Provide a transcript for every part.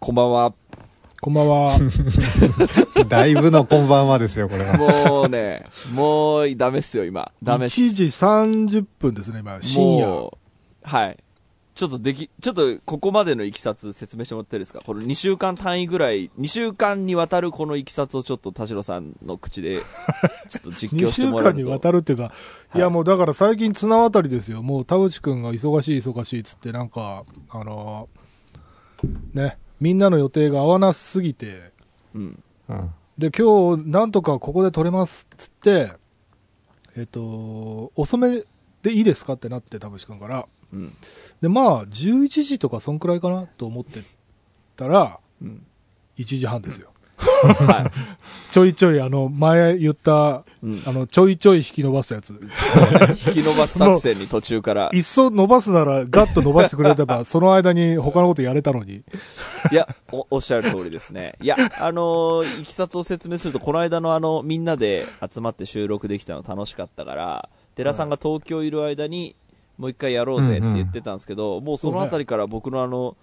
こんばんは。こんばんは。だいぶのこんばんはですよ、これは。もうね、もうダメっすよ、今。ダメっす。1時30分ですね、今。深夜。はい。ちょっとでき、ちょっとここまでのいきさつ説明してもらっていいですか？この2週間単位ぐらい、2週間にわたるこのいきさつをちょっと田代さんの口で、ちょっと実2況して週もらうと。間にわたるっていうか、いやもうだから最近綱渡りですよ。もう田淵くんが忙しい忙しいっつってなんか、あのーね、みんなの予定が合わなすぎて、うん。うん。で、今日なんとかここで撮れますっつって、えっと、遅めでいいですかってなって田淵くんから。うん。で、まあ、11時とかそんくらいかなと思ってたら、うん。1時半ですよ。はちょいちょい、あの、前言った、い。うん。あの、ちょいちょい引き伸ばすやつ。引き伸ばす作戦に途中から。いっそ伸ばすならガッと伸ばしてくれれば、その間に他のことやれたのに。いや、お、おっしゃる通りですね。いや、あのーいきさつを説明すると、この間のあの、みんなで集まって収録できたの楽しかったから、寺さんが東京いる間に、もう一回やろうぜって言ってたんですけど、もうそのあたりから僕のあの、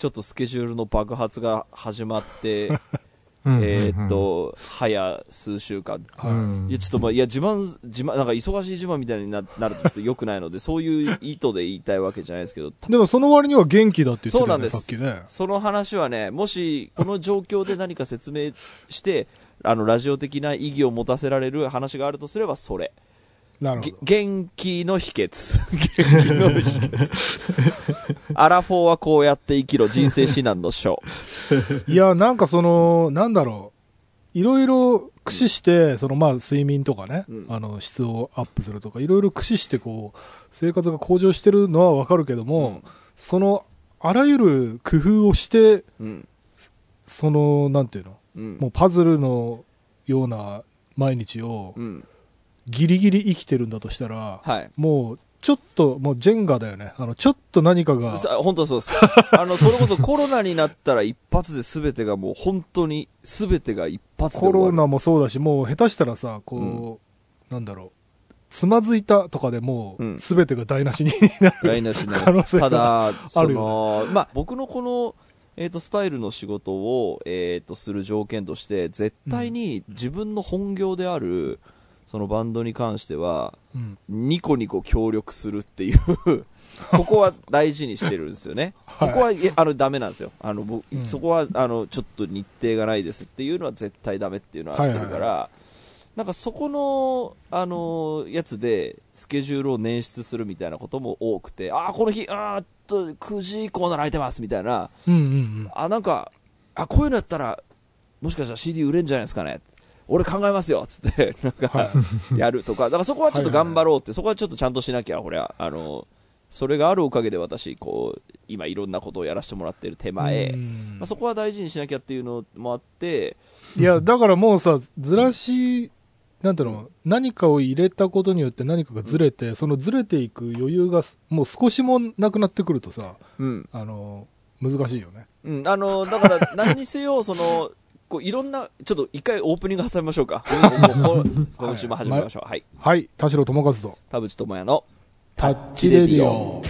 ちょっとスケジュールの爆発が始まって、えーっ、と、早数週間。うんいや、ちょっとまあ、いや、自慢、自慢、なんか忙しい自慢みたいにななるとちょっと良くないので、そういう意図で言いたいわけじゃないですけど、でもその割には元気だって言ってたよね、そうなんですね。その話はね、もし、この状況で何か説明して、あの、ラジオ的な意義を持たせられる話があるとすれば、それ。げなるほど。元気の秘訣。元気の秘訣。アラフォーはこうやって生きろ、人生指南の書。いや、なんかその、なんだろう。いろいろ駆使して、そのまあ睡眠とかね、うんあの質をアップするとか、いろいろ駆使してこう、生活が向上してるのはわかるけども、その、あらゆる工夫をして、うん。その、なんていうの、うん。もうパズルのような毎日をうん。ギリギリ生きてるんだとしたら、はい。もう、ちょっと、もうジェンガだよね。あの、ちょっと何かが、さ本当そうです。あの、それこそコロナになったら一発で全てがもう本当に全てが一発でコ終わる。ロナもそうだし、もう下手したらさ、こう、なんだろう、つまずいたとかでもうんう、すべてが台無しに なる。台無しになる可能性がただ、その、まあ、僕のこの、えっ、と、スタイルの仕事を、えっ、と、する条件として、絶対に自分の本業である、そのバンドに関しては、うんニコニコ協力するっていう、ここは大事にしてるんですよね。はいここは、えあの、ダメなんですよ。あの、僕うんそこは、あの、ちょっと日程がないですっていうのは絶対ダメっていうのはしてるから、はいなんかそこの、あのやつで、スケジュールを捻出するみたいなことも多くて、ああ、この日、あーっと、9時以降なら空いてますみたいな、うんうんうん。あ、なんか、あ、こういうのやったら、もしかしたら CD 売れんじゃないですかね。俺考えますよつって、なんか、やるとか、だからそこはちょっと頑張ろうって、そこはちょっとちゃんとしなきゃ、これは、あの、それがあるおかげで私、こう、今いろんなことをやらせてもらってる手前、うん。まあ、そこは大事にしなきゃっていうのもあって、いや、だからもうさ、ずらし、なんていうの、何かを入れたことによって何かがずれて、そのずれていく余裕が、もう少しもなくなってくるとさ、うん。あの、難しいよね。うん、あの、だから、何にせよ、その、こういろんな、ちょっと一回オープニング挟みましょうか。今週も始めましょう。はい。はい、田代智和と、田淵智也の、タッチレディオ。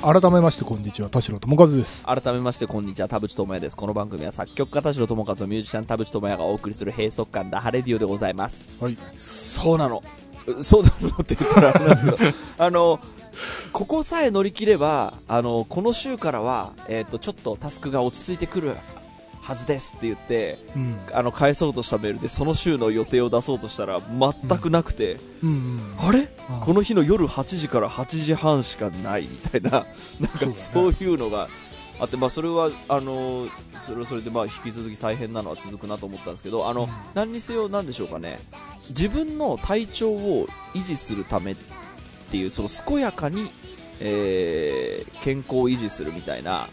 改めましてこんにちは田代智和です。改めましてこんにちは田淵智也です。この番組は作曲家田代智和とミュージシャン田淵智也がお送りする閉塞感ダハレディオでございます。はい。そうなの。うそうなのって言ったらあれなんですけど あのここさえ乗り切ればあのこの週からは、えー、とちょっとタスクが落ち着いてくるはずですって言ってうん。あの返そうとしたメールでその週の予定を出そうとしたら全くなくて、うん。うんあれ？あこの日の夜8時から8時半しかないみたいな、なんかそういうのがあって、まあそれは、あのーそれはそれでまあ引き続き大変なのは続くなと思ったんですけど、あの、うん。何にせよなんでしょうかね、自分の体調を維持するためっていう、その健やかに、えー健康を維持するみたいな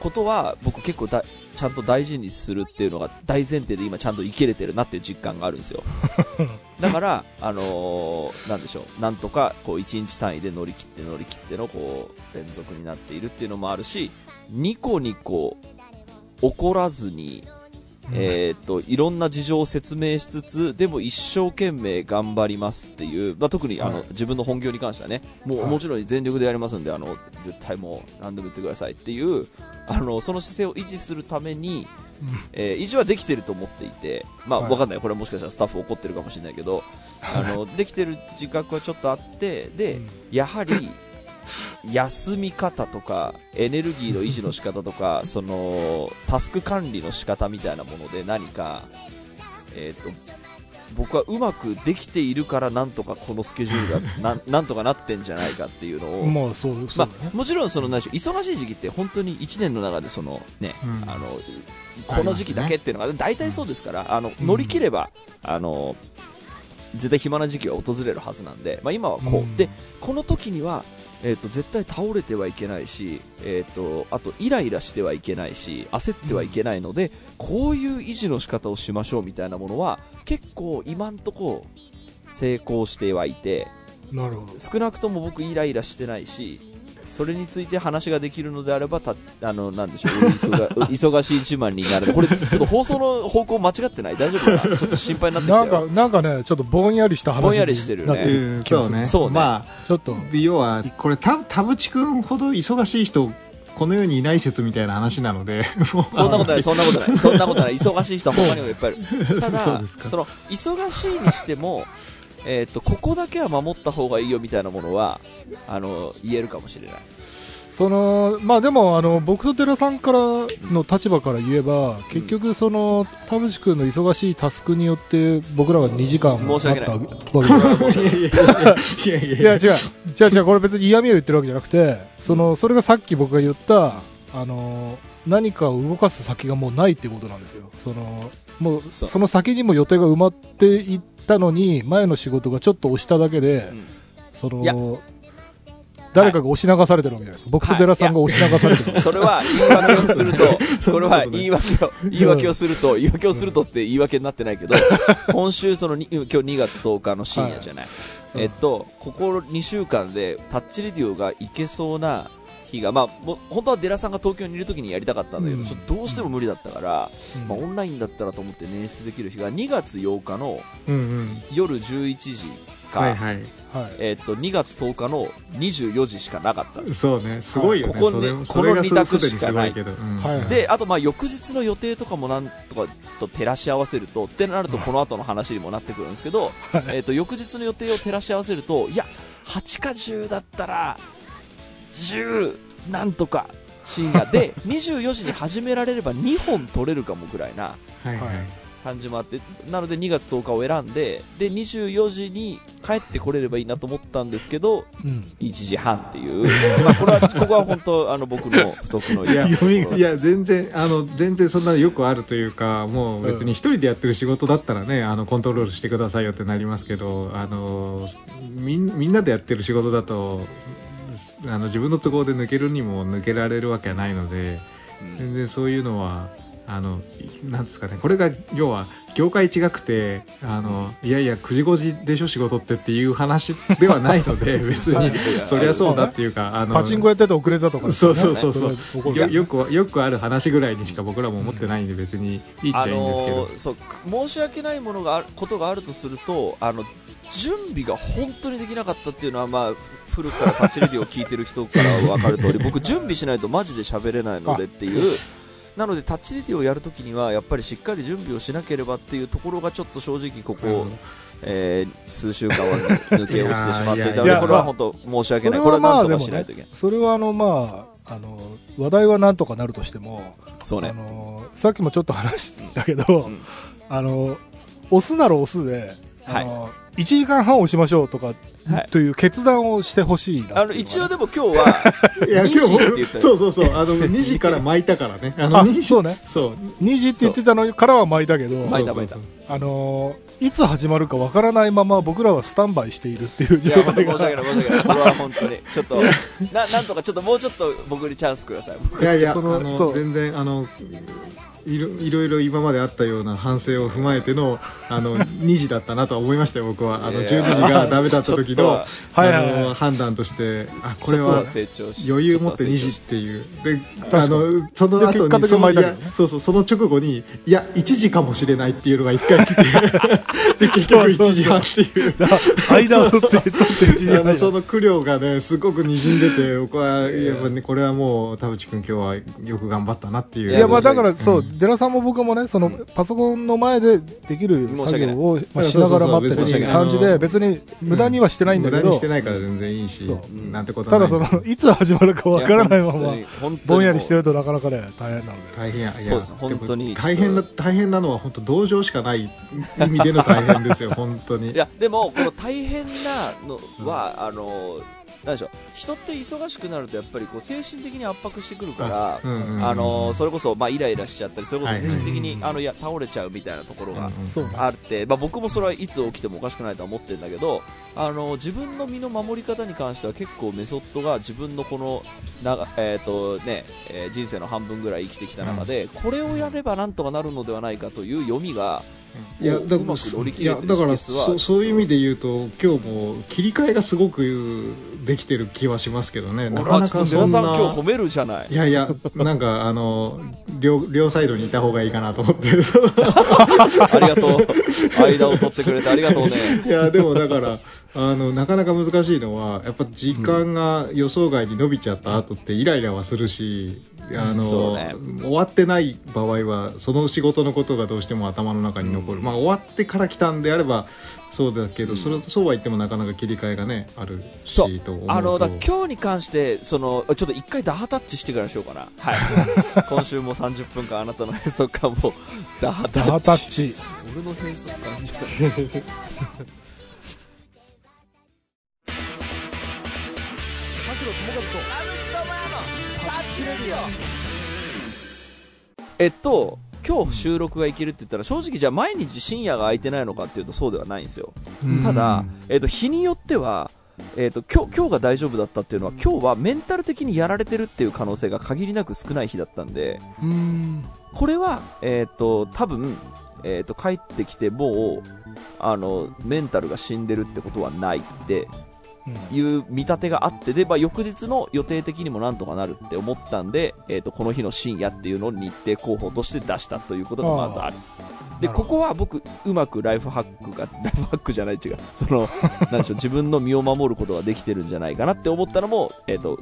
ことは僕結構だちゃんと大事にするっていうのが大前提で今ちゃんと生きれてるなっていう実感があるんですよ。だから、あのーなんでしょうなんとかこう1日単位で乗り切って乗り切ってのこう連続になっているっていうのもあるしニコニコ怒らずにえーっと、いろんな事情を説明しつつ、でも一生懸命頑張りますっていう、まあ、特にあの、はい。自分の本業に関してはね、もう、はい。もちろん全力でやりますんで、あの、絶対もう何でも言ってくださいっていう、あの、その姿勢を維持するために、えー維持はできてると思っていて、まあ、はい。わかんない。これはもしかしたらスタッフ怒ってるかもしれないけど、あの、できてる自覚はちょっとあって、で、うん。やはり、休み方とか、エネルギーの維持の仕方とか、その、タスク管理の仕方みたいなもので何か、えっ、と、僕はうまくできているからなんとかこのスケジュールが なんなんとかなってんじゃないかっていうのを、まあそうそうね、あ、もちろんその忙しい時期って本当に1年の中でその、ねうん。あのこの時期だけっていうのが大体そうですから、あの乗り切れば、あの絶対暇な時期は訪れるはずなんで、まあ、今はこう、うん。でこの時には、えー、と絶対倒れてはいけないし、えー、とあとイライラしてはいけないし焦ってはいけないので、こういう維持の仕方をしましょうみたいなものは結構今んとこ成功してはいてなるほど。少なくとも僕イライラしてないしそれについて話ができるのであればたあのなんでしょう忙忙 しい一番になる。これちょっと放送の方向間違ってない？大丈夫かな？ちょっと心配になってきたなんかよなんかねちょっとぼんやりした話ぼんやりしてるよね。そうね。そうね。まちょっと。要はこれた田淵君ほど忙しい人この世にいない説みたいな話なので そんなことない、そんなことない、そんなことない、忙しい人は他にもい。っぱいいる。ただその、忙しいにしても、えっ、と、ここだけは守った方がいいよみたいなものは、あの、言えるかもしれない。そのまあでもあの僕と寺さんからの立場から言えば結局その田淵君の忙しいタスクによって僕らが2時間申し訳ない。あったわけですい。や違う、違う違う、これ別に嫌味を言ってるわけじゃなくて、その、それがさっき僕が言った、あの、何かを動かす先がもうないっていうことなんですよ。その、もう、その先にも予定が埋まっていったのに、前の仕事がちょっと押しただけで、うん。その、誰かが押し流されてるわけじゃないですか。僕と寺さんが押し流されてる。それは言い訳をすると、そこれは言い訳を、言い訳をすると、言い訳をするとって言い訳になってないけど、今週そのに、今日2月10日の深夜じゃない。い。えっと、ここ2週間でタッチレディオが行けそうな日が、まあ、もう本当はデラさんが東京にいる時にやりたかったんだけど、うん。ちょっとどうしても無理だったから、うん。まあ、オンラインだったらと思って捻出できる日が2月8日のうんうん。夜11時か、はいはい。はい。えっと、2月10日の24時しかなかった。そうね。すごいよね。ここねこの二択しかない。うん。はいはい。で、あとまあ翌日の予定とかもなんとかと照らし合わせると、ってなるとこの後の話にもなってくるんですけど、えっと、翌日の予定を照らし合わせると、いや、8か10だったら、10なんとか深夜で、24時に始められれば2本取れるかもぐらいなはいはいはい感じもあって、なので2月10日を選んで、で、24時に帰ってこれればいいなと思ったんですけど、うん。1時半っていう、まあこれは、ここは本当、あの、僕の不徳のいやいや全然あの全然そんなのよくあるというかもう別に一人でやってる仕事だったらねあのコントロールしてくださいよってなりますけどあのみんみんなでやってる仕事だとあの自分の都合で抜けるにも抜けられるわけはないのでうん。全然そういうのはあのなんですかねこれが要は業界違くてあのいやいや9時5時でしょ仕事ってっていう話ではないので 別にそりゃそうだっていうかあのパチンコやってて遅れたとかね、そう。そうそうそう。よよくよくある話ぐらいにしか僕らも思ってないんで別にいいっちゃあいいんですけど、のーそう申し訳ないものがあることがあるとするとあの準備が本当にできなかったっていうのは、まあ、古くからタッチレディを聞いてる人から分かる通り 僕、準備しないとマジで喋れないのでっていう。なのでタッチレディをやるときにはやっぱりしっかり準備をしなければっていうところがちょっと正直ここ、うん。えー数週間は抜け落ちてしまっていたのでこれは本当申し訳ない。そこれはなんとかしないといけない、それはあの、まあ、あの、話題はなんとかなるとしても、そうね。あの、さっきもちょっと話したけど、うん。あの、押すなら押すで、はい。あの、1時間半押しましょうとか、はい。という決断をしてほしいあの一応でも今日はいや2時って言ったよそうそうそう。あの2時から巻いたからね。あのあ2時そうね。そう。2時って言ってたのからは巻いたけど、巻いた巻いた。あのーいつ始まるかわからないまま僕らはスタンバイしているっていう状いや、本当態が。申し訳ない、申し訳ない。これは本当に。ちょっと、な、なんとかちょっともうちょっと僕にチャンスください。僕いやいやあそのの全然あのいろいろいろ今まであったような反省を踏まえてのあの 2時だったなとは思いましたよ僕は。あのいや12時がダメだった時の あの判断として。あこれは余裕持って2時っていう。であのそので後ににそのそうそうその直後にいや1時かもしれないっていうのが1回来て。で結局1時半っていう。間を取って、取って1時あの半その苦慮がねすごくにじんでて僕はやっぱねこれはもう田淵君今日はよく頑張ったなっていう。いや、まあだから、うん寺さんも僕もね、その、パソコンの前でできる作業を、まあ、しながら待ってたそうそうそう感じで、別に無駄にはしてないんだけど。無駄にし、てないから全然いいしなんてことはない。ただその、いつ始まるかわからないまま、ぼぼんやりしてるとなかなかね、大変なので。大変や。本当に大変な大変なのは本当同情しかない意味での大変ですよ本当に。いやでもこの大変なのは、あのなんでしょう人って忙しくなるとやっぱりこう精神的に圧迫してくるから、うんうんうんあのそれこそ、まあ、イライラしちゃったりそれこそはい精神的に、はいあのいや倒れちゃうみたいなところが。あって、まあ、僕もそれはいつ起きてもおかしくないとは思ってるんだけどあの自分の身の守り方に関しては結構メソッドが自分のこのな、えーとねえー人生の半分ぐらい生きてきた中で、これをやればなんとかなるのではないかという読みがいやだうまく乗り切いやだからそそういう意味で言うと今日も切り替えがすごくできてる気はしますけどね。なかなかそんな今日褒めるじゃない。いやいやなんかあの両両サイドにいた方がいいかなと思って。ありがとう。間を取ってくれてありがとうね。いやでもだからあのなかなか難しいのはやっぱ時間が予想外に伸びちゃった後ってイライラはするしあの、ね。終わってない場合はその仕事のことがどうしても頭の中に残る、まあ終わってから来たんであればそうだけど、それそうは言ってもなかなか切り替えがねあるしそう。と思うと。あのだ今日に関してそのちょっと一回ダハタッチしてからにしようかな。はい。今週も30分間あなたの 閉塞感もダハタッチ。タッチ。俺の閉塞感じゃない えっと今日収録がいけるって言ったら正直じゃあ毎日深夜が空いてないのかっていうとそうではないんですよただ、えっと日によってはえっと今日今日が大丈夫だったっていうのは今日はメンタル的にやられてるっていう可能性が限りなく少ない日だったんで。これは、えっと多分、えっと帰ってきてもうあのメンタルが死んでるってことはないっていう見立てがあってで、まあ、翌日の予定的にもなんとかなるって思ったんで、えー、とこの日の深夜っていうのを日程候補として出したということがまずある。でここは僕うまくライフハックが ライフハックじゃない違う。その なんでしょう自分の身を守ることができてるんじゃないかなって思ったのも、えー、と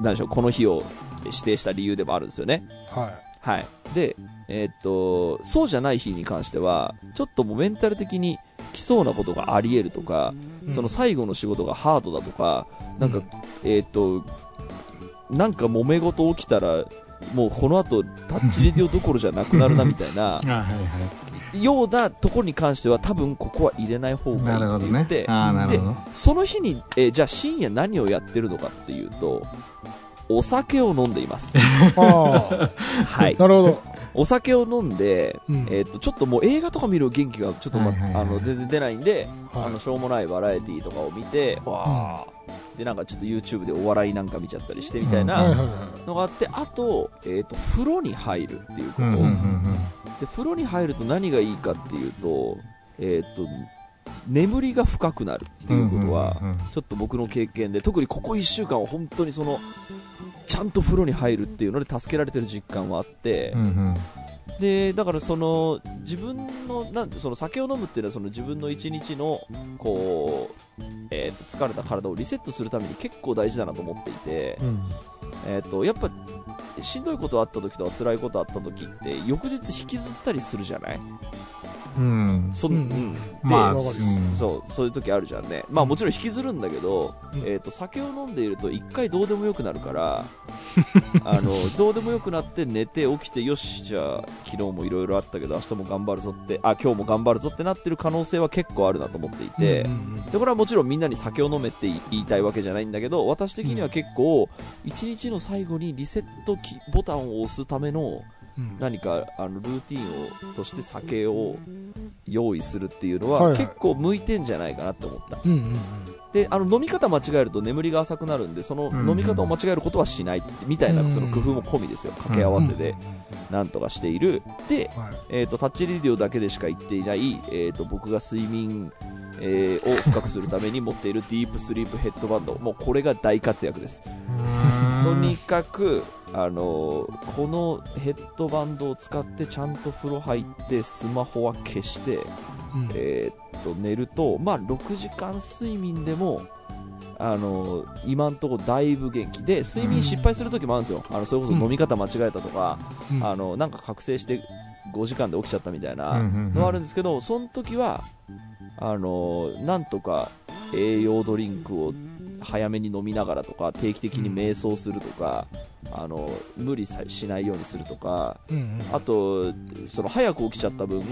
なんでしょうこの日を指定した理由でもあるんですよね。ははい。で、えーっと、そうじゃない日に関しては、ちょっともうメンタル的に来そうなことがあり得るとか、い。その最後の仕事がハードだとか、なんか、えーっと、なんか揉め事起きたら、もうこの後タッチレディオどころじゃなくなるなみたいな ようなところに関しては多分ここは入れない方いがいいって。言って、ああなるほど。その日に、えーじゃあ深夜何をやってるのかっていうとお酒を飲んでいます。あはい。あ、なるほど。お酒を飲んで、うん。えー、とちょっともう映画とか見る元気がちょっと、まはいはいはいあの全然出ないんで、はい。あのしょうもないバラエティーとかを見て、わー。でなんかちょっと YouTube でお笑いなんか見ちゃったりしてみたいうんな。のがあって、あと,、えー、と風呂に入るっていうこと、うんうんうんで風呂に入ると何がいいかっていうと,、えー、と眠りが深くなるっていうことは、うんうんうんちょっと僕の経験で特にここ1週間は本当にそのちゃんと風呂に入るっていうので助けられてる実感はあって、うんうんでだからその自分のなんその酒を飲むっていうのはその自分の一日のこう、えーと疲れた体をリセットするために結構大事だなと思っていて、うん。えー、とやっぱしんどいことあった時とか辛いことあった時って翌日引きずったりするじゃない？うん。そ,、うそうそういう時あるじゃんね。まあもちろん引きずるんだけど、うん。えー、と酒を飲んでいると一回どうでもよくなるから あのどうでもよくなって寝て起きてよしじゃあ昨日もいろいろあったけど明日も頑張るぞってあ今日も頑張るぞってなってる可能性は結構あるなと思っていて、うんうんでこれはもちろんみんなに酒を飲めって言いたいわけじゃないんだけど私的には結構一日の最後にリセットキボタンを押すためのうん何かあのルーティンをとして酒を用意するっていうのは、はいはい。結構向いてんじゃないかなって思った。うんうんであの飲み方間違えると眠りが浅くなるんでその飲み方を間違えることはしないみたいなうんその工夫も込みですよ。掛け合わせでうんなんとかしている。で、はい。えー、とタッチレディオだけでしか言っていない、えー、と僕が睡眠、えーを深くするために持っているディープスリープヘッドバンドもうこれが大活躍です。とにかく、あのーこのヘッドバンドを使ってちゃんと風呂入ってスマホは消して、うん。えーっと寝ると、まあ、6時間睡眠でも、あのー今んとこだいぶ元気で睡眠失敗する時もあるんですよ、あのそれこそ飲み方間違えたとか、うん。あのなんか覚醒して5時間で起きちゃったみたいなのはあるんですけど、その時はあのなんとか栄養ドリンクを早めに飲みながらとか定期的に瞑想するとか、あの無理さしないようにするとかあとその早く起きちゃった分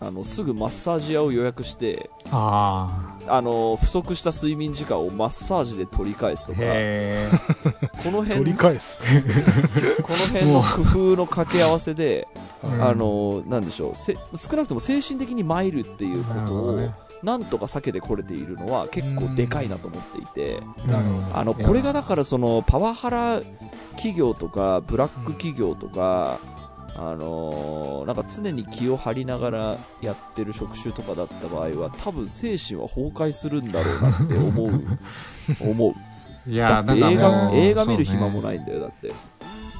あのすぐマッサージ屋を予約してああの不足した睡眠時間をマッサージで取り返すとあかへこの取辺 この辺の工夫の掛け合わせでうん。あのなんでしょうせ少なくとも精神的に参るっていうことをなんとか避けてこれているのは結構でかいなと思っていてあのこれがだからそのパワハラ企業とかブラック企業とか、あのーなんか常に気を張りながらやってる職種とかだった場合は多分精神は崩壊するんだろうなって思う。思ういだやなんかって映画映画見る暇もないんだよだって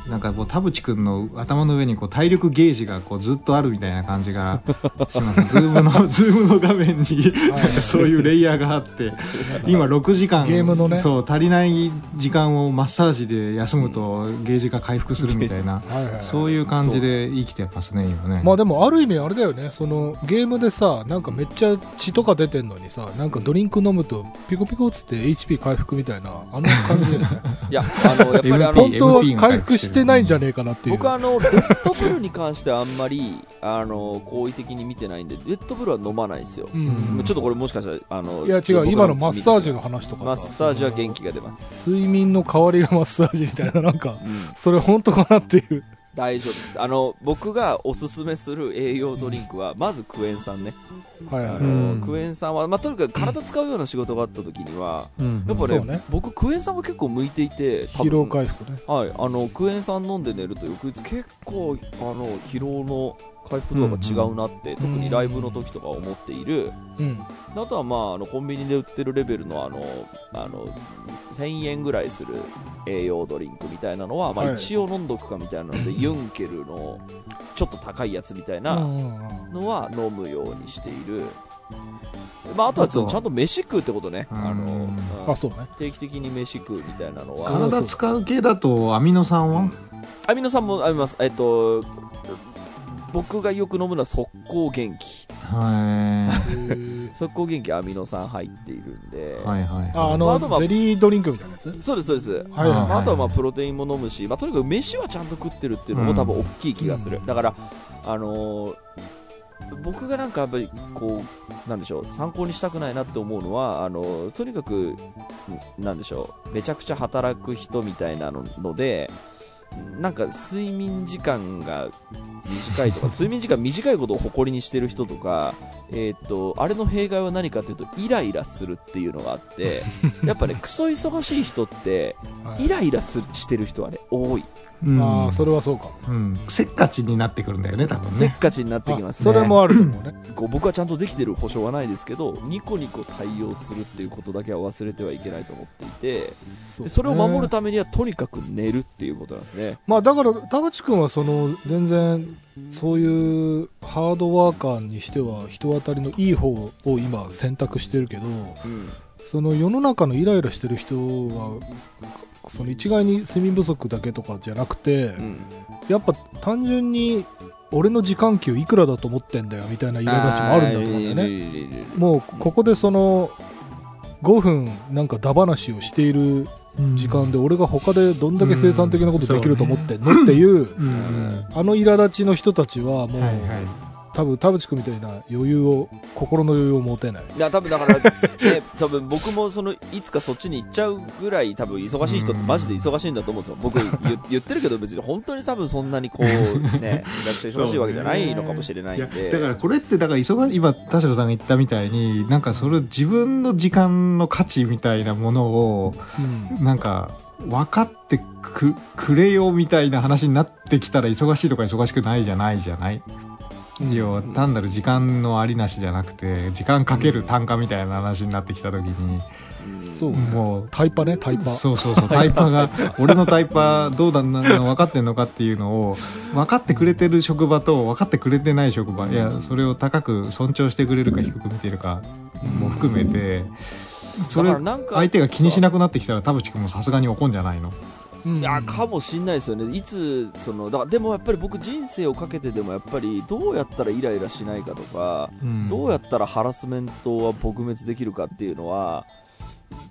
なんかこう田淵君の頭の上にこう体力ゲージがこうずっとあるみたいな感じが します。ズームの ズームの画面になんかそういうレイヤーがあって 今6時間ゲームのね。そう足りない時間をマッサージで休むとゲージが回復するみたいなそういう感じで生きてますね今ね。まあでもある意味あれだよね。そのゲームでさなんかめっちゃ血とか出てんのにさなんかドリンク飲むとピコピコっつって HP 回復みたいなあの感じだよね。いやあのやっぱりあの本当回復してないんじゃねえかなっていう。僕はあのレッドブルに関してはあんまり あの好意的に見てないんでレッドブルは飲まないですよ、うん。ちょっとこれもしかしたらあのいや違う僕今のマッサージのの話とかさ。マッサージは元気が出ます、睡眠の代わりがマッサージみたいななんかうん、それ本当かなっていう大丈夫です。あの僕がおすすめする栄養ドリンクは、まずクエン酸ね、はいはい。はいあのうん。クエン酸は、まあ、とにかく体使うような仕事があった時には、うん。やっぱねね。僕クエン酸は結構向いていて多疲労分回復ね。はい、あのクエン酸飲んで寝ると翌日結構あの疲労の回復度が違うなって、特にライブの時とか思っている、うん。あとはまああのコンビニで売ってるレベルのあのあの1000円ぐらいする栄養ドリンクみたいなのは、まあ、はい一応飲んどくかみたいなので、ユンケルのちょっと高いやつみたいなうんうんうん。のは飲むようにしている、まあ、あとはちょっとちゃんと飯食うってことね、うん。あのうん。あそうね。定期的に飯食うみたいなのは。体使う系だとアミノ酸は？アミノ酸もあります。えっと僕がよく飲むのは速攻元気。は速攻元気アミノ酸入っているんで、いはいはい。ああまああとはのゼリードリンクみたいなやつ？そうですそうです。はいはいまあ、あとはまあプロテインも飲むし、まあ、とにかく飯はちゃんと食ってるっていうのも多分大きい気がする、うんだから、あのー僕がなんかやっぱりこうなんでしょう参考にしたくないなって思うのはあのーとにかくんなんでしょうめちゃくちゃ働く人みたいなののでなんか睡眠時間が短いとか 睡眠時間短いことを誇りにしてる人とか、えーっとあれの弊害は何かというとイライラするっていうのがあって やっぱねクソ忙しい人ってはい。イライラするしてる人はね多い。うん。ああそれはそうかも。うん。せっかちになってくるんだよね多分せっねかちになってきますあそれもあると思うね。こう僕はちゃんとできてる保証はないですけどニコニコ対応するっていうことだけは忘れてはいけないと思っていてそでそれを守るとためにはとにかく寝るっていうことなんですね。まあだから田淵君はその全然そういうハードワーカーにしては人当たりのいい方を今選択してるけどうんその世の中のイライラしてる人はその一概に睡眠不足だけとかじゃなくて、うんやっぱ単純に俺の時間給いくらだと思ってんだよみたいな苛立ちもあるんだと思うんだよね。もうここでその5分なんかダ話をしている時間で俺が他でどんだけ生産的なことできると思ってんのっていううん。あの苛立ちの人たちはもうはいはい多分田淵君みたいな余裕を心の余裕を持てないいや、多分だから、ね、多分僕もその、いつかそっちに行っちゃうぐらい多分忙しい人ってマジで忙しいんだと思うんですよ。僕言 言ってるけど別に本当に多分そんなにこう、ね、めちゃくちゃ忙しいわけじゃないのかもしれないんで。だからこれってだから忙今田代さんが言ったみたいになんかそれ自分の時間の価値みたいなものをうんなんか分かってくくれよみたいな話になってきたら忙しいとか忙しくないじゃないじゃない？要は単なる時間のありなしじゃなくて時間かける単価みたいな話になってきた時にもうタイパねタイパ。そうそうそうタイパが 俺のタイパどうだなの分かってんのかっていうのを分かってくれてる職場と分かってくれてない職場いやそれを高く尊重してくれるか低く見てるかも含めてそれ相手が気にしなくなってきたら田淵君もさすがに怒んじゃないの？うんいやかもしんないですよね、いつそのだでもやっぱり僕、人生をかけてでもやっぱりどうやったらイライラしないかとか、うん。どうやったらハラスメントは撲滅できるかっていうのは、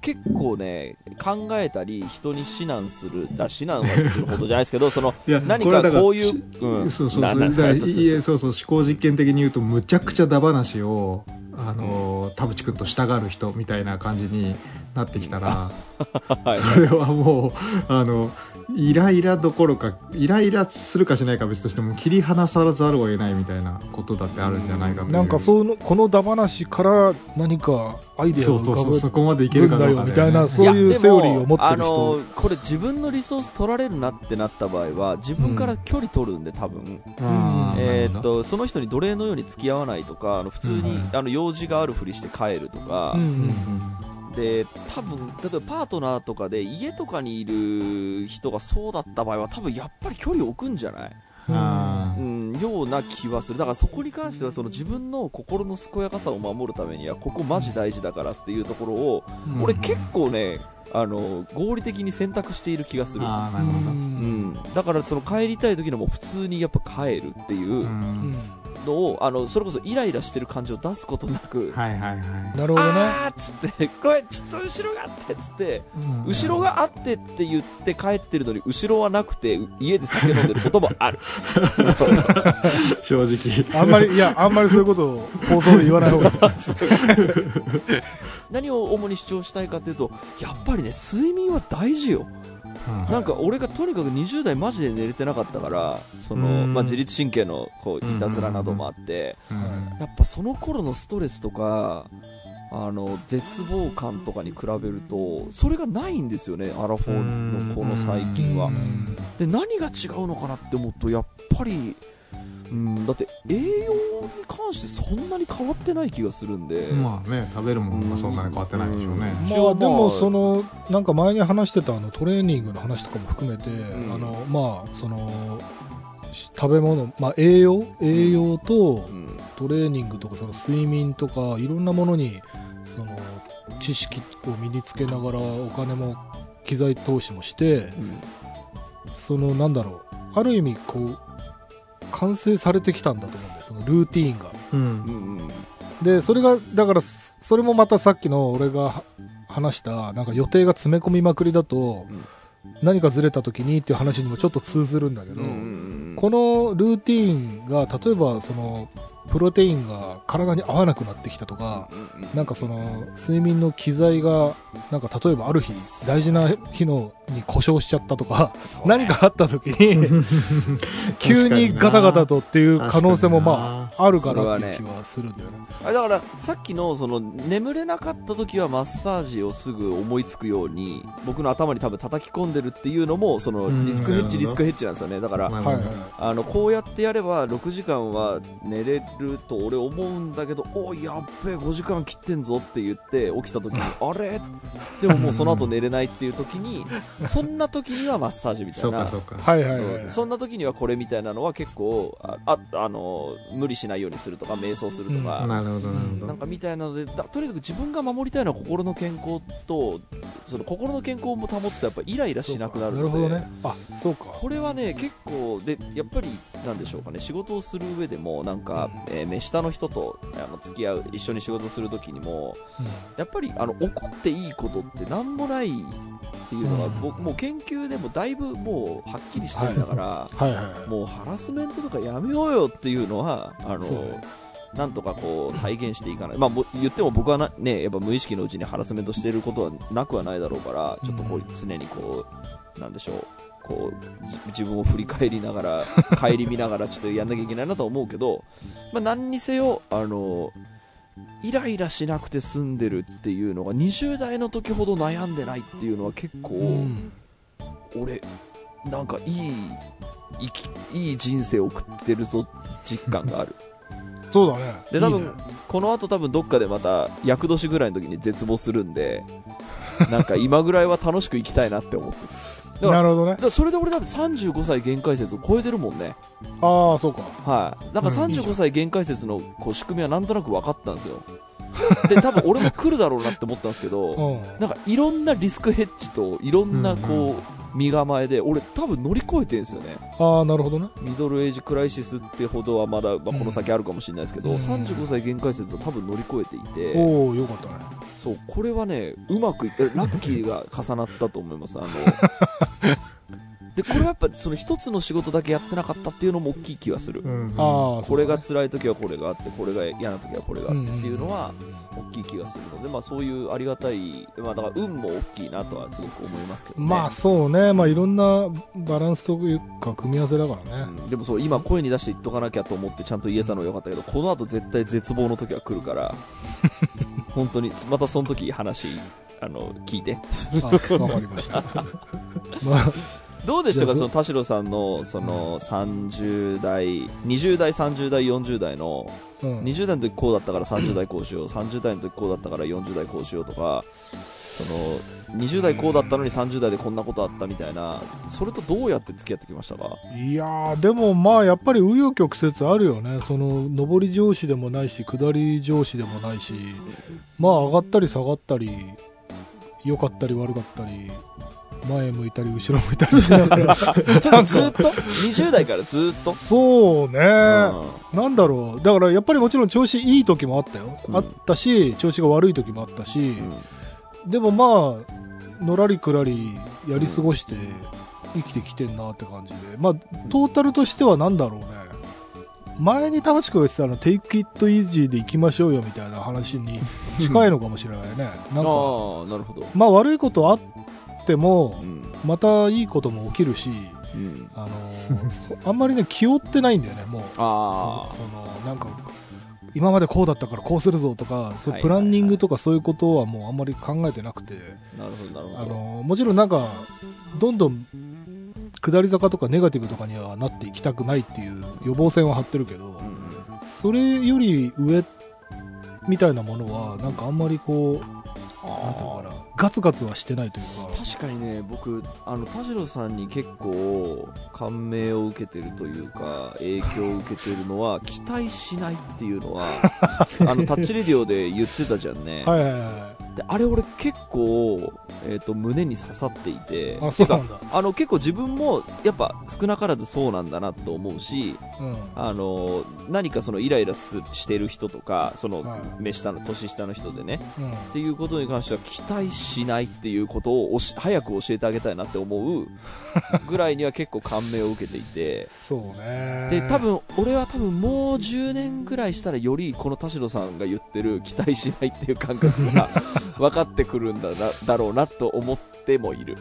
結構ね、考えたり、人に指南する、だ指南はするほどじゃないですけど、その何かこういうし、うん、そうそうななそうそう思考実験的に言うとむちゃくちゃダ話をあの田淵君と従う人みたいな感じになってきたらはい それはもうあのイライラどころかイライラするかしないかは別としても切り離さざるを得ないみたいなことだってあるんじゃないかとなんかそのこのダ話から何かアイデアそうそうを浮かぶそうそこまでいけるかどうかみたいなねそういうセオリーを持ってある人のこれ自分のリソース取られるなってなった場合は自分から距離取るんで多分、あーえーっとその人に奴隷のように付き合わないとかあの普通に、うん。あの用事があるふりして帰るとか、うん。ううんんで多分例えばパートナーとかで家とかにいる人がそうだった場合は多分やっぱり距離を置くんじゃない、うん、ような気はする。だからそこに関してはその自分の心の健やかさを守るためにはここマジ大事だからっていうところを、うん。俺結構ねあの合理的に選択している気がする、なるほど。うん、だからその帰りたい時のも普通にやっぱ帰るっていう。うんのを、あのそれこそイライラしてる感情を出すことなく、はいはいはい。なるほどね。あーっつって、これちょっと後ろがあってっつって、後ろがあってって言って帰ってるのに後ろはなくて家で酒飲んでることもある。正直。あんまりいやあんまりそういうことを放送で言わない方がいい。何を主に主張したいかっていうと、やっぱりね、睡眠は大事よ。なんか俺がとにかく20代マジで寝れてなかったから、その、うん。まあ、自律神経のこういたずらなどもあって、うん。やっぱその頃のストレスとか、あの、絶望感とかに比べると、それがないんですよね、アラフォーのこの最近は。う。ん。で、何が違うのかなって思うと、やっぱり、うん、だって栄養に関してそんなに変わってない気がするんで、まあね食べるものがそんなに変わってないでしょうね。うん。まあでもそのなんか前に話してたあのトレーニングの話とかも含めて、ん。あのまあそのし食べ物、まあ、栄養栄養とうん。トレーニングとかその睡眠とかいろんなものにその知識を身につけながらお金も機材投資もしてうん。そのなんだろう。ある意味こう完成されてきたんだと思うんですそのルーティーンが。うん。でそれがだからそそれもまたさっきの俺がは話したなんか予定が詰め込みまくりだと、うん。何かずれた時にっていう話にもちょっと通ずるんだけど、このルーティーンが例えばそのプロテインが体に合わなくなってきたとか、なんかその睡眠の機材がなんか例えばある日大事な日のに故障しちゃったとか、何かあった時に 急にガタガタとっていう可能性もまああるかなっていう気はするんだよね。あだからさっきのその眠れなかった時はマッサージをすぐ思いつくように僕の頭に多分叩き込んでるっていうのもそのうん。リスクヘッジリスクヘッジなんですよね。だからあのこうやってやれば6時間は寝れると俺思うんだけどおいやっべえ5時間切ってんぞって言って起きた時にあれ？でももうその後寝れないっていう時にそんな時にはマッサージみたいうな。そかそうか。はいはいはい。そんな時にはこれみたいなのは結構あああの無理しないようにするとか瞑想するとか、なるほどなるほど。なんかみたいなのでだとにかく自分が守りたいのは心の健康とその心の健康も保つとやっぱイライラしなくなるのでなるほどね。あそうか。これはね結構でやっぱりなんでしょうかね仕事をする上でもなんか、えー目下の人とあの付き合う一緒に仕事する時にもやっぱりあの怒っていいことってなんもないっていうのが、うん。僕もう研究でもだいぶもうはっきりしてるんだから、はいはいはい。もうハラスメントとかやめようよっていうのはあのなんとかこう体現していかない、まあ、も言っても僕はな、ね、やっぱ無意識のうちにハラスメントしていることはなくはないだろうからちょっとこうう常にこうなんでしょうこうじ自分を振り返りながら 顧みながらちょっとやんなきゃいけないなとは思うけど、まあ、何にせよあのイライラしなくて済んでるっていうのが20代の時ほど悩んでないっていうのは結構、うん。俺なんかいいいい人生を送ってるぞ実感がある。そうだね。で多分ね。この後多分どっかでまた厄年ぐらいの時に絶望するんでなんか今ぐらいは楽しく生きたいなって思ってるなるほどね。それで俺多分35歳限界説を超えてるもんね。ああそうか。はい。だからうん。いいじゃん35歳限界説のこう仕組みはなんとなく分かったんですよで多分俺も来るだろうなって思ったんですけどうん。なんかいろんなリスクヘッジといろんなこう身構えで俺多分乗り越えてるんですよね。ああなるほどね。ミドルエイジクライシスってほどはまだ、まあ、この先あるかもしれないですけど、うん。35歳限界説は多分乗り越えていて、おおよかったね。そうこれはねうまくいえラッキーが重なったと思います。あの でこれはやっぱその一つの仕事だけやってなかったっていうのも大きい気がする、うんああこれが辛い時はこれがあってこれが嫌な時はこれがあってうんっていうのは大きい気がするので、まあ、そういうありがたい、まあ、だから運も大きいなとはすごく思いますけどね、まあそうね。まあいろんなバランスというか組み合わせだからね。うん。でもそう今声に出して言っとかなきゃと思ってちゃんと言えたのはよかったけどこの後絶対絶望の時は来るから 本当にまたその時話あの聞いて。あわかりました。まあどうでしたか？その田代さんのその30代20代30代40代のうん。20代の時こうだったから30代こうしよう30代の時こうだったから40代こうしようとかその20代こうだったのに30代でこんなことあったみたいなそれとどうやって付き合ってきましたか？いやーでもまあやっぱり紆余曲折あるよね。その上り上司でもないし下り上司でもないしまあ上がったり下がったり良かったり悪かったり前向いたり後ろ向いたりしながら。ずっと？20代からずっと？そうね、うん。なんだろう。だからやっぱりもちろん調子いい時もあったよ、うん。あったし調子が悪い時もあったし、でもまあのらりくらりやり過ごして生きてきてんなって感じで。まあトータルとしてはなんだろうね。前に田淵君が言ってたあの「Take it easy で行きましょうよ」みたいな話に近いのかもしれないね。なんかああなるほど、まあ悪いことあってもうん。またいいことも起きるしうん、あの あんまりね気負ってないんだよねもう。あそそのなんか今までこうだったからこうするぞとかそうはいプランニングとかそういうことはもうあんまり考えてなくて、あのもちろんなんかどんどん下り坂とかネガティブとかにはなっていきたくないっていう予防線は張ってるけど、うんうん。それより上みたいなものはなんかあんまりこうなんていうのかなガツガツはしてないというか。確かにね僕あの田代さんに結構感銘を受けてるというか影響を受けてるのは期待しないっていうのは あのタッチレディオで言ってたじゃんね、はいはいはい。であれ俺結構、えー、と胸に刺さっていてあそうあの結構自分もやっぱ少なからずそうなんだなと思うしうん。あの何かそのイライラすしてる人とかそのはい。目下の年下の人でね。うん。っていうことに関しては期待しないっていうことをおし早く教えてあげたいなって思うぐらいには結構感銘を受けていて。そうね。で多分俺は多分もう10年ぐらいしたらよりこの田代さんが言ってる期待しないっていう感覚が 分かってくるんだなだろうなと思ってもいる。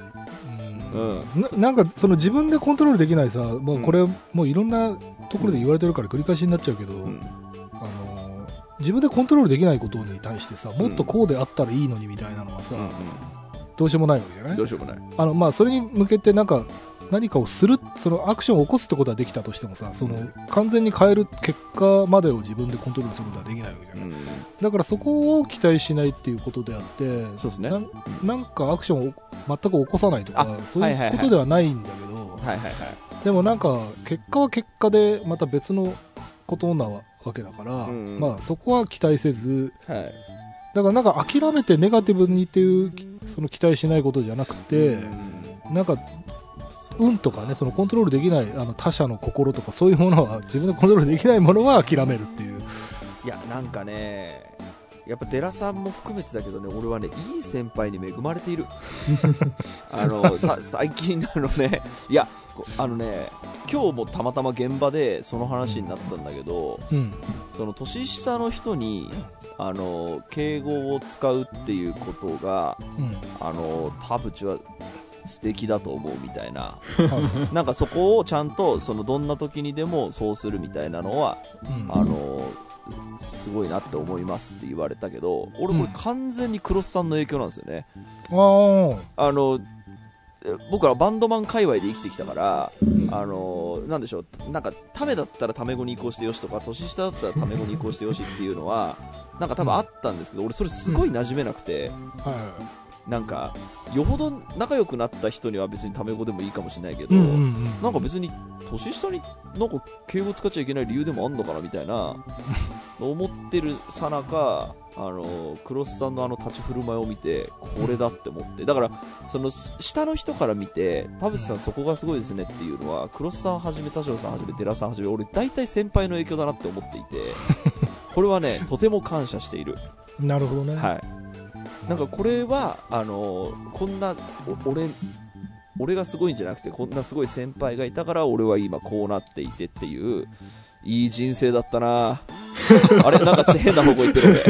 うん。うん。ななんかその自分でコントロールできないさ、もうこれ、もういろんなところで言われてるから繰り返しになっちゃうけど、うん。あの自分でコントロールできないことに対してさもっとこうであったらいいのにみたいなのはさ、うんどうしようもないわけじゃうなんい？どうしようもない。あの、まあ、それに向けてなんか何かをするそのアクションを起こすってことはできたとしてもさその完全に変える結果までを自分でコントロールすることはできないわけじゃない、うん。だからそこを期待しないっていうことであってそうですね。なんかアクションを全く起こさないとかあそういうことではないんだけど、はいはいはい。でもなんか結果は結果でまた別のことなわけだから、うん。まあそこは期待せず。はい。だからなんか諦めてネガティブにっていうその期待しないことじゃなくて、なんか運とかねそのコントロールできないあの他者の心とかそういうものは自分でコントロールできないものは諦めるっていう。いやなんかねやっぱ寺さんも含めてだけどね俺はねいい先輩に恵まれている。あのさ最近あのねいやこあのね今日もたまたま現場でその話になったんだけどうん。その年下の人にあの敬語を使うっていうことがうん。あの田淵は素敵だと思うみたいな。はなんかそこをちゃんとそのどんな時にでもそうするみたいなのはいうん。あのすごいなって思いますって言われたけど俺これ完全にクロスさんの影響なんですよね、あー。あのえ僕はバンドマン界隈で生きてきたからうん。あのなんでしょうなんかためだったらタメ語に移行してよしとか年下だったらタメ語に移行してよしっていうのはなんか多分あったんですけど俺それすごい馴染めなくて、なんかよほど仲良くなった人には別にタメ語でもいいかもしれないけど、うんうんうん。なんか別に年下になんか敬語使っちゃいけない理由でもあんのかなみたいな 思ってるさなかあのクロスさんのあの立ち振る舞いを見てこれだって思って。だからそのす下の人から見て田淵さんそこがすごいですねっていうのはクロスさんはじめ田代さんはじめ寺さんはじめ俺大体先輩の影響だなって思っていて これはねとても感謝している。なるほどね、はい、なんかこれはあのこんなお俺俺がすごいんじゃなくてこんなすごい先輩がいたから俺は今こうなっていてっていういい人生だったな あれなんか変な方向行ってる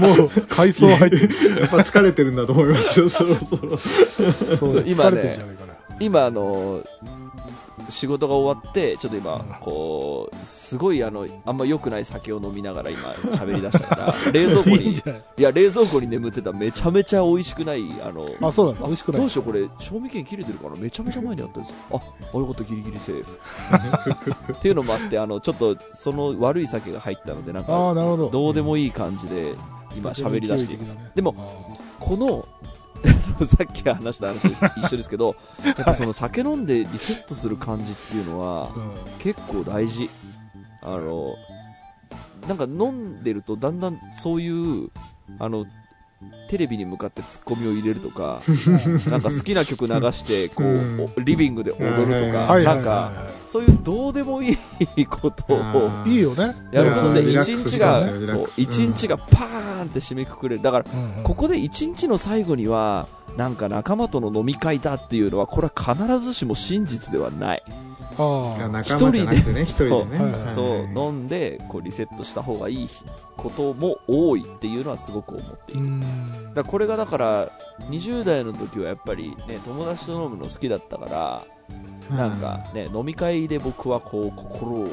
俺 もう階層入ってるやっぱ疲れてるんだと思いますよそろそろ。今ね今あの仕事が終わってちょっと今こうすごいあのあんま良くない酒を飲みながら今喋り出したから 冷蔵庫にいいや冷蔵庫に眠ってためちゃめちゃ美味しくないあのあそうなんだ美味しくない。どうしようこれ賞味期限切れてるからめちゃめちゃ前にあったんですよああよかったギリギリセーフ。っていうのもあってあのちょっとその悪い酒が入ったのでなんあかど。どうでもいい感じで今喋り出しています、でもあこの さっき話した話と一緒ですけどやっぱその酒飲んでリセットする感じっていうのは結構大事。あのなんか飲んでるとだんだんそういうあのテレビに向かってツッコミを入れるとか なんか好きな曲流してこう、リビングで踊るとか、なんかはそういうどうでもいいことをあいいいよね。やることで一日が一日がパーンって締めくくれる。だからここで一日の最後にはなんか仲間との飲み会だっていうのはこれは必ずしも真実ではない、一人で。ね。はいはいそう。はい飲んでこうリセットした方がいいことも多いっていうのはすごく思っていうるん。だこれがだから20代の時はやっぱりね友達と飲むの好きだったからなんかね飲み会で僕はこう心を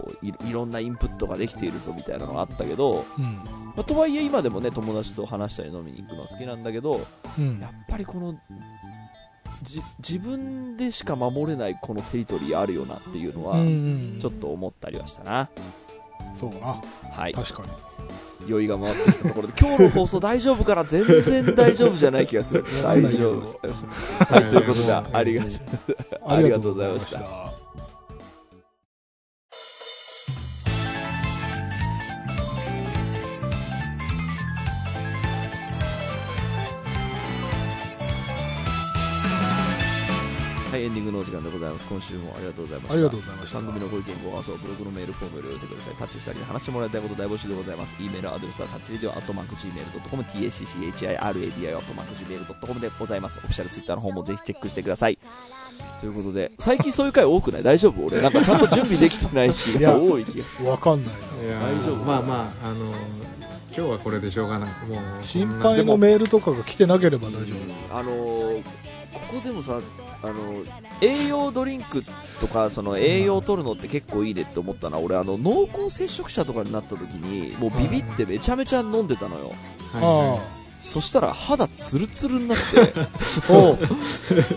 こういいろんなインプットができているぞみたいなのがあったけど、うん。まあとはいえ今でもね友達と話したり飲みに行くのは好きなんだけどうん。やっぱりこのじ自分でしか守れないこのテリトリーあるよなっていうのはうんうんちょっと思ったりはしたな、そうな。はい。確かに。酔いが回ってきたところで今日の放送大丈夫かな全然大丈夫じゃない気がする。大丈夫。はいということでありがとう。ありがとうございましたエンディングのお時間でございます。今週もありがとうございました。ありがとうございました。番組のご意見ご感想ブログのメールフォームよりお寄せください。タッチ2人で話してもらいたいこと大募集でございます。e メールアドレスはタッチレディオアットマーク Gmail.com tacchiradi アットマーク Gmail.com でございますオフィシャルツイッターの方もぜひチェックしてくださいということで最近そういう回多くない大丈夫俺なんかちゃんと準備できてない日が多い気がすわかんないいや大丈夫まあまああの今日はこれでしょうがないもうな心配のメールとかが来てなければ大丈るあのーここでもさあの栄養ドリンクとかその栄養を取るのって結構いいねって思ったのは俺あの濃厚接触者とかになった時にもうビビってめちゃめちゃ飲んでたのよ。はい夫そしたら肌ツルツルになって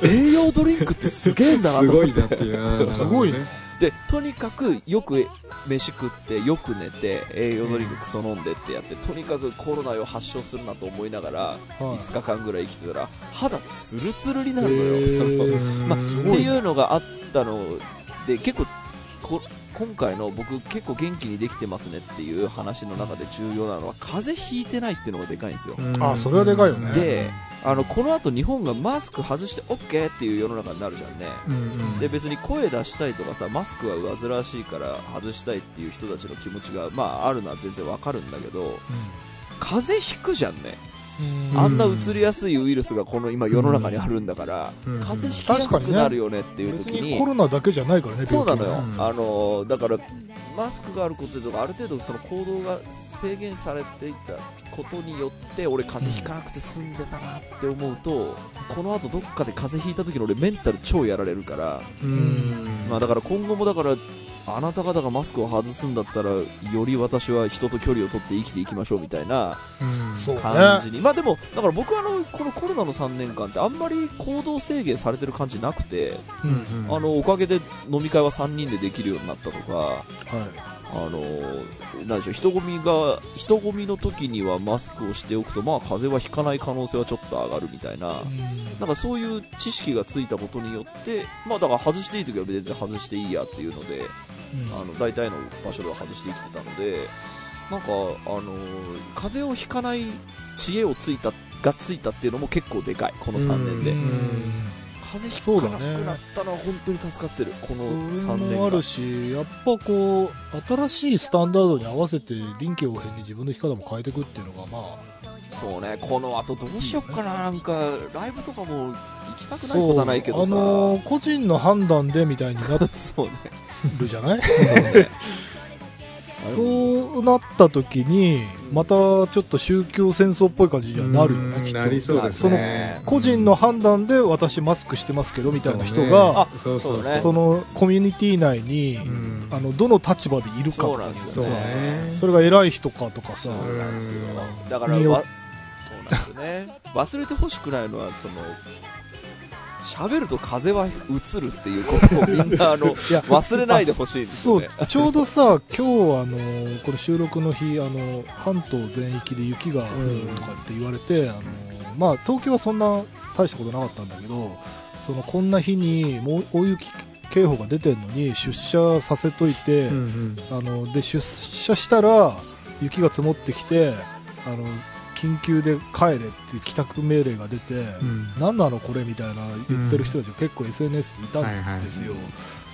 栄養ドリンクってすげえんだなとすごい思ってなっていう。あーすごいねでとにかくよく飯食ってよく寝て栄養ドリンククソ飲んでってやってとにかくコロナを発症するなと思いながらはい。5日間ぐらい生きてたら肌ツルツルになるのへよ、ー。まあ、うんっていうのがあったので結構こ今回の僕結構元気にできてますねっていう話の中で重要なのは風邪ひいてないっていうのがでかいんですよ、うん。あそれはでかいよね。であのこの後日本がマスク外して OK っていう世の中になるじゃんね。うんうん。で別に声出したいとかさマスクは煩わしいから外したいっていう人たちの気持ちが、まあ、あるのは全然わかるんだけど風邪ひくじゃんね、うんあんな移りやすいウイルスがこの今世の中にあるんだから、うん。風邪ひきやすくなるよねっていう別時ににコロナだけじゃないからねそうなのよ、あのだからマスクがあることでとかある程度その行動が制限されていたことによって俺風邪ひかなくて済んでたなって思うと、この後どっかで風邪ひいた時の俺メンタル超やられるから、うん。まあ、だから今後もだからあなた方がマスクを外すんだったらより私は人と距離を取って生きていきましょうみたいな感じに、まあでもだから僕はあのこのコロナの3年間ってあんまり行動制限されてる感じなくて、ううん。んあのおかげで飲み会は3人でできるようになったとかはあのなんでしょう人混みが人混みの時にはマスクをしておくとまあ風邪はひかない可能性はちょっと上がるみたいな、いなんかそういう知識がついたことによってまあだから外していい時は全然外していいやっていうのでうんあの大体の場所では外して生きてたのでなんかあの風邪をひかない知恵をついたがついたっていうのも結構でかいこの3年で。うん。風邪ひかなくなったのは本当に助かってるこの3それ年間もあるしやっぱこう新しいスタンダードに合わせて臨機応変に自分の生き方も変えていくっていうのがまそうねこの後どうしよっかななんかライブとかも行きたあくないことはないけどさ。あのー個人の判断でみたいになっ そうねるじゃない？そうねそうなった時にまたちょっと宗教戦争っぽい感じにはなるよね、きっと。なりそうですね。個人の判断で私マスクしてますけどみたいな人がそうそうそう。ねそのコミュニティ内に、うん。あのどの立場でいるかってそうさね。それが偉い人かとかさ。そうなんですよ。う。んだからそうなんですよね。忘れてほしくないのはその喋ると風は移るっていうことをみんなあのいや忘れないでほしいんですそうよねちょうどさ今日あのこれ収録の日あの関東全域で雪が降るとかって言われて、あのまあ、東京はそんな大したことなかったんだけどそのこんな日にもう大雪警報が出てるのに出社させといて、うん。あので出社したら雪が積もってきてあの緊急で帰れって帰宅命令が出て、うん。何なのこれみたいな言ってる人たちが結構 SNS にいたはいはい。んですよ、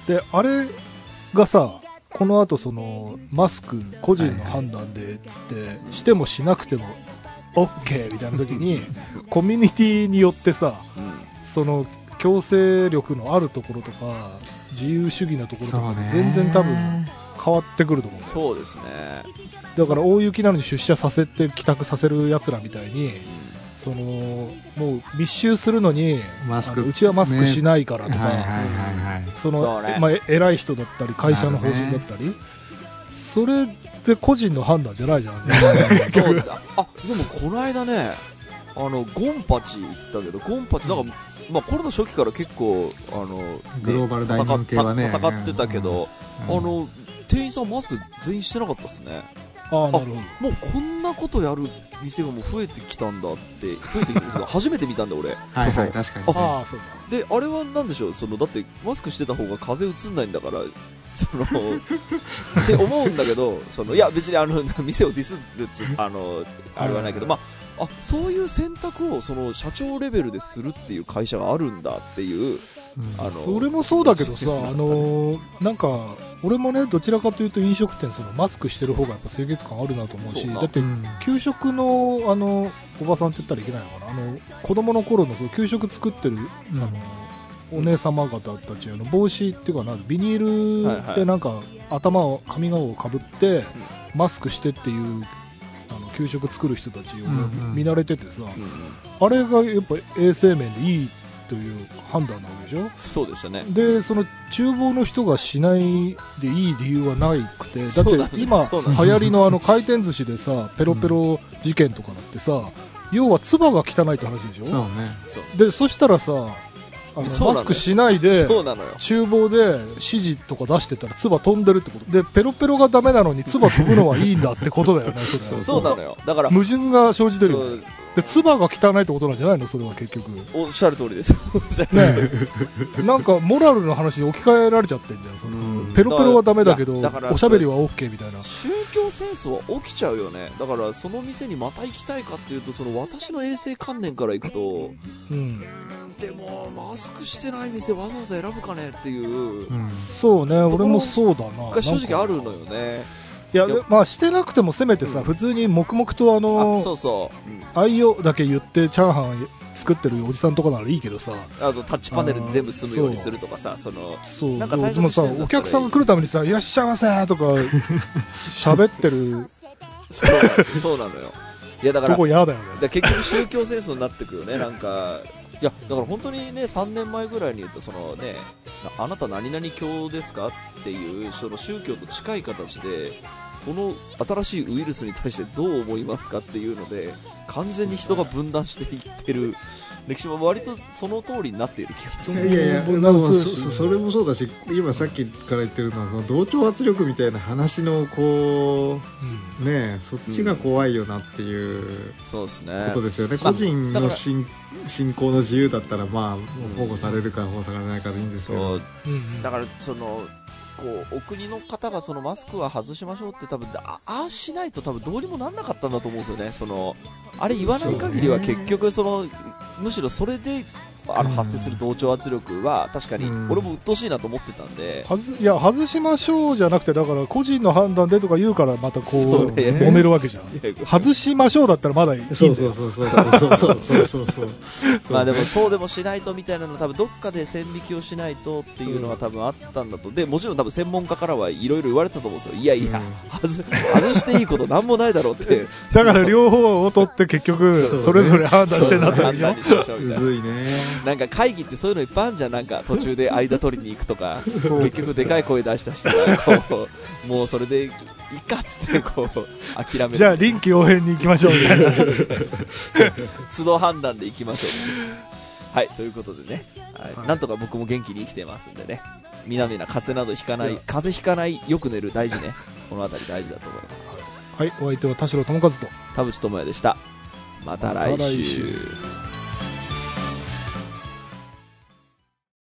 であれがさこの後そのマスク個人の判断でつってしてもしなくても OK みたいな時に コミュニティによってさうん。その強制力のあるところとか自由主義なところとか全然多分変わってくると思うそうですね、だから大雪なのに出社させて帰宅させるやつらみたいにそのもう密集するのにマスク。うちはマスクしないからとか、偉い人だったり会社の方針だったり、それって個人の判断じゃないじゃん、そうですああでもこの間ねあのゴンパチ行ったけどゴンパチなんか、まあ、コロナ初期から結構あの、ねグローバル大門系はね。戦っ戦ってたけど、うん。あの店員さんマスク全員してなかったですねああなるほど。もうこんなことやる店がもう増えてきたんだって増えてきて 初めて見たんで俺。はいはい確かに。ああそうだであれはなんでしょう？そのだってマスクしてた方が風邪うつんないんだから そのって思うんだけどそのいや別にあの 店をディスるつあのあれはないけど、まあ、あそういう選択をその社長レベルでするっていう会社があるんだっていううん。あのそれもそうだけどさ、あのーなんか、俺もね、どちらかというと飲食店、そのマスクしてる方がやっぱ清潔感あるなと思うし、だってう、ん。給食の、あの、おばさんって言ったらいけないのかな、あの、子供の頃のその給食作ってる、あの、お姉様方たち、あの、帽子っていうかな、ビニーはいはい。ルでなんか、頭を、髪顔をかぶって、マスクしてっていう、あの、給食作る人たちをうんうん。見慣れててさ、うんうん。あれがやっぱ衛生面でいいという判断なわけでしょ？そうでしたね。でその厨房の人がしないでいい理由はないくてだって今流行りのあの回転寿司でさペロペロ事件とかだってさ要は唾が汚いって話でしょ？そうね。でそしたらさあのそうなのよ。マスクしないで厨房で指示とか出してたら唾飛んでるってこと。でペロペロがダメなのに唾飛ぶのはいいんだってことだよねそうなのよ。だから矛盾が生じてるよそうで、唾が汚いってことなんじゃないの？それは結局。おっしゃる通りです。おっしゃるねえなんか、モラルの話に置き換えられちゃってんじゃん。そのうんペロペロはダメだけど、おしゃべりは OK みたいな。宗教戦争は起きちゃうよね。だから、その店にまた行きたいかっていうと、その私の衛生観念から行くと、うん。でも、マスクしてない店わざわざ選ぶかねっていう、うんそうね、俺もそうだな。が正直あるのよね。いや、でまあ、してなくてもせめてさ、うん普通に黙々とああ、の、そうそう。うん愛用だけ言ってチャーハン作ってるおじさんとかならいいけどさ、あとタッチパネルで全部済むようにするとかさ、その、そう、なんかお客さんが来るためにさ、いらっしゃいませとか、喋ってる。そうなのよ。いや、だから、だよね。だ結局宗教戦争になってくよね、なんか。いや、だから本当にね、3年前ぐらいに言った、そのね、なあなた何々教ですか？っていう、その宗教と近い形で、この新しいウイルスに対してどう思いますかっていうので、完全に人が分断していってる歴史は割とその通りになっている気がする。いやいや、それもそうだし今さっきから言ってるのはその同調圧力みたいな話のこうねそっちが怖いよなっていうそうですねこと。ですよね、まあ個人の信信仰の自由だったらまあ保護されるか保護されないかでいいんですけど。そう。うんだからそのこうお国の方がそのマスクは外しましょうって多分あああしないと多分どうにもなんなかったんだと思うんですよね。そのあれ言わない限りは結局そのむしろそれであのうん発生する同調圧力は確かにうん。俺も鬱陶しいなと思ってたんで、はずいや外しましょうじゃなくてだから個人の判断でとか言うからまたこうそうね。揉めるわけじゃん。外しましょうだったらまだいいんだよそうそうそうそうそうそうそうそうそうそうまあでもそうでもしないとみたいなの多分どっかで線引きをしないとっていうのが多分あったんだとでもちろん多分専門家からはいろいろ言われたと思うんですよいやいや、外外していいことなんもないだろうってだから両方を取って結局そうねそれぞれ判断してなったでしょ判断にしましょうみたいなうずいね なんか会議ってそういうのいっぱいあるじゃん、なんか途中で間取りに行くとか、結局でかい声出した人が、こう、もうそれでいいかっつって、こう、諦める。じゃあ臨機応変に行きましょうみたいな都度判断で行きましょうっつって。はい、ということでね、はい。はい。なんとか僕も元気に生きてますんでね、みなみな風邪などひかない風邪ひかない、よく寝る大事ね。このあたり大事だと思います。はい。お相手は田代智和と。田淵智也でした。また来週。週